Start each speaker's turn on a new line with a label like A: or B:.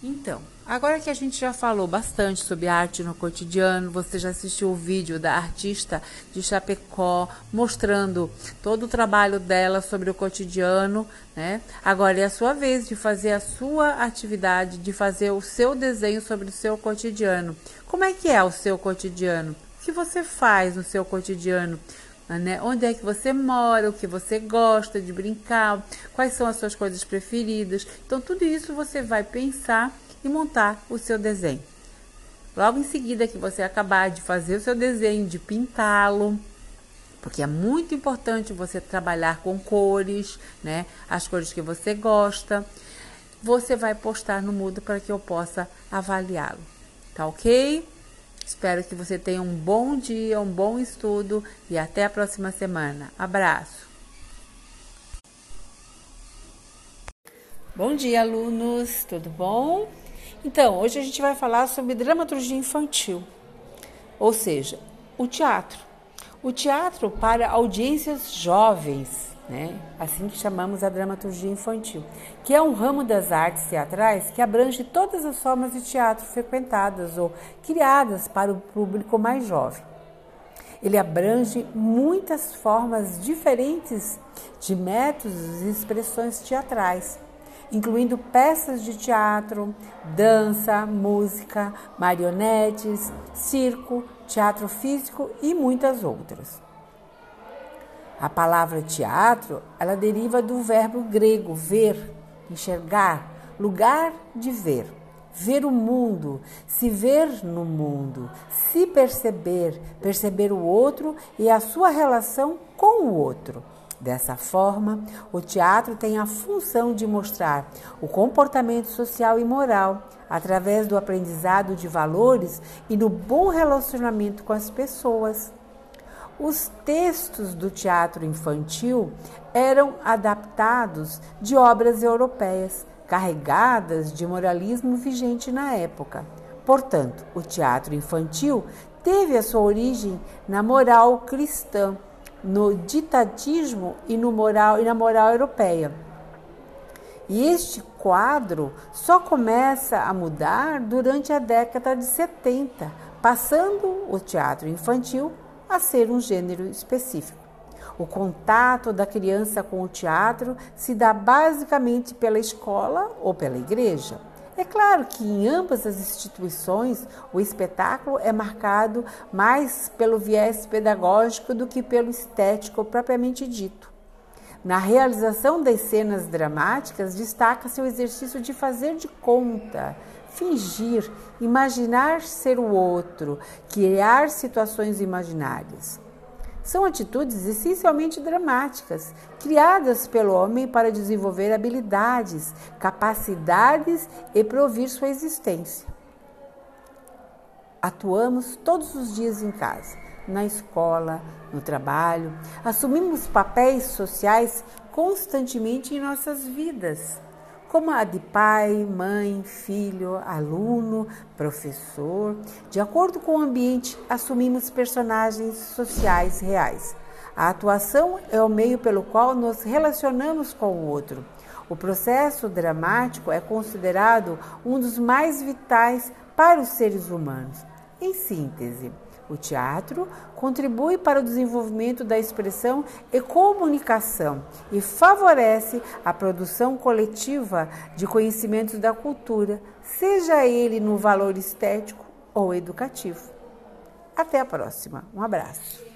A: Então, agora que a gente já falou bastante sobre arte no cotidiano, você já assistiu o vídeo da artista de Chapecó mostrando todo o trabalho dela sobre o cotidiano, né? Agora é a sua vez de fazer a sua atividade, de fazer o seu desenho sobre o seu cotidiano. Como é que é o seu cotidiano? O que você faz no seu cotidiano? Né? Onde é que você mora, o que você gosta de brincar, quais são as suas coisas preferidas. Então, tudo isso você vai pensar e montar o seu desenho. Logo em seguida que você acabar de fazer o seu desenho, de pintá-lo, porque é muito importante você trabalhar com cores, né? As cores que você gosta. Você vai postar no Mudo para que eu possa avaliá-lo. Tá ok? Espero que você tenha um bom dia, um bom estudo e até a próxima semana. Abraço! Bom dia, alunos, tudo bom? Então, hoje a gente vai falar sobre dramaturgia infantil, ou seja, o teatro. O teatro para audiências jovens, né? Assim que chamamos a dramaturgia infantil, que é um ramo das artes teatrais que abrange todas as formas de teatro frequentadas ou criadas para o público mais jovem. Ele abrange muitas formas diferentes de métodos e expressões teatrais, incluindo peças de teatro, dança, música, marionetes, circo, teatro físico e muitas outras. A palavra teatro, ela deriva do verbo grego ver, enxergar, lugar de ver. Ver o mundo, se ver no mundo, se perceber, perceber o outro e a sua relação com o outro. Dessa forma, o teatro tem a função de mostrar o comportamento social e moral através do aprendizado de valores e do bom relacionamento com as pessoas. Os textos do teatro infantil eram adaptados de obras europeias, carregadas de moralismo vigente na época. Portanto, o teatro infantil teve a sua origem na moral cristã, no ditatismo e, no moral, e na moral europeia. E este quadro só começa a mudar durante a década de 70, passando o teatro infantil a ser um gênero específico. O contato da criança com o teatro se dá basicamente pela escola ou pela igreja. É claro que em ambas as instituições o espetáculo é marcado mais pelo viés pedagógico do que pelo estético propriamente dito. Na realização das cenas dramáticas, destaca-se o exercício de fazer de conta, fingir, imaginar ser o outro, criar situações imaginárias. São atitudes essencialmente dramáticas, criadas pelo homem para desenvolver habilidades, capacidades e provir sua existência. Atuamos todos os dias em casa, na escola, no trabalho, assumimos papéis sociais constantemente em nossas vidas como a de pai, mãe, filho, aluno, professor. De acordo com o ambiente, assumimos personagens sociais reais. A atuação é o meio pelo qual nos relacionamos com o outro. O processo dramático é considerado um dos mais vitais para os seres humanos. Em síntese, o teatro contribui para o desenvolvimento da expressão e comunicação e favorece a produção coletiva de conhecimentos da cultura, seja ele no valor estético ou educativo. Até a próxima. Um abraço.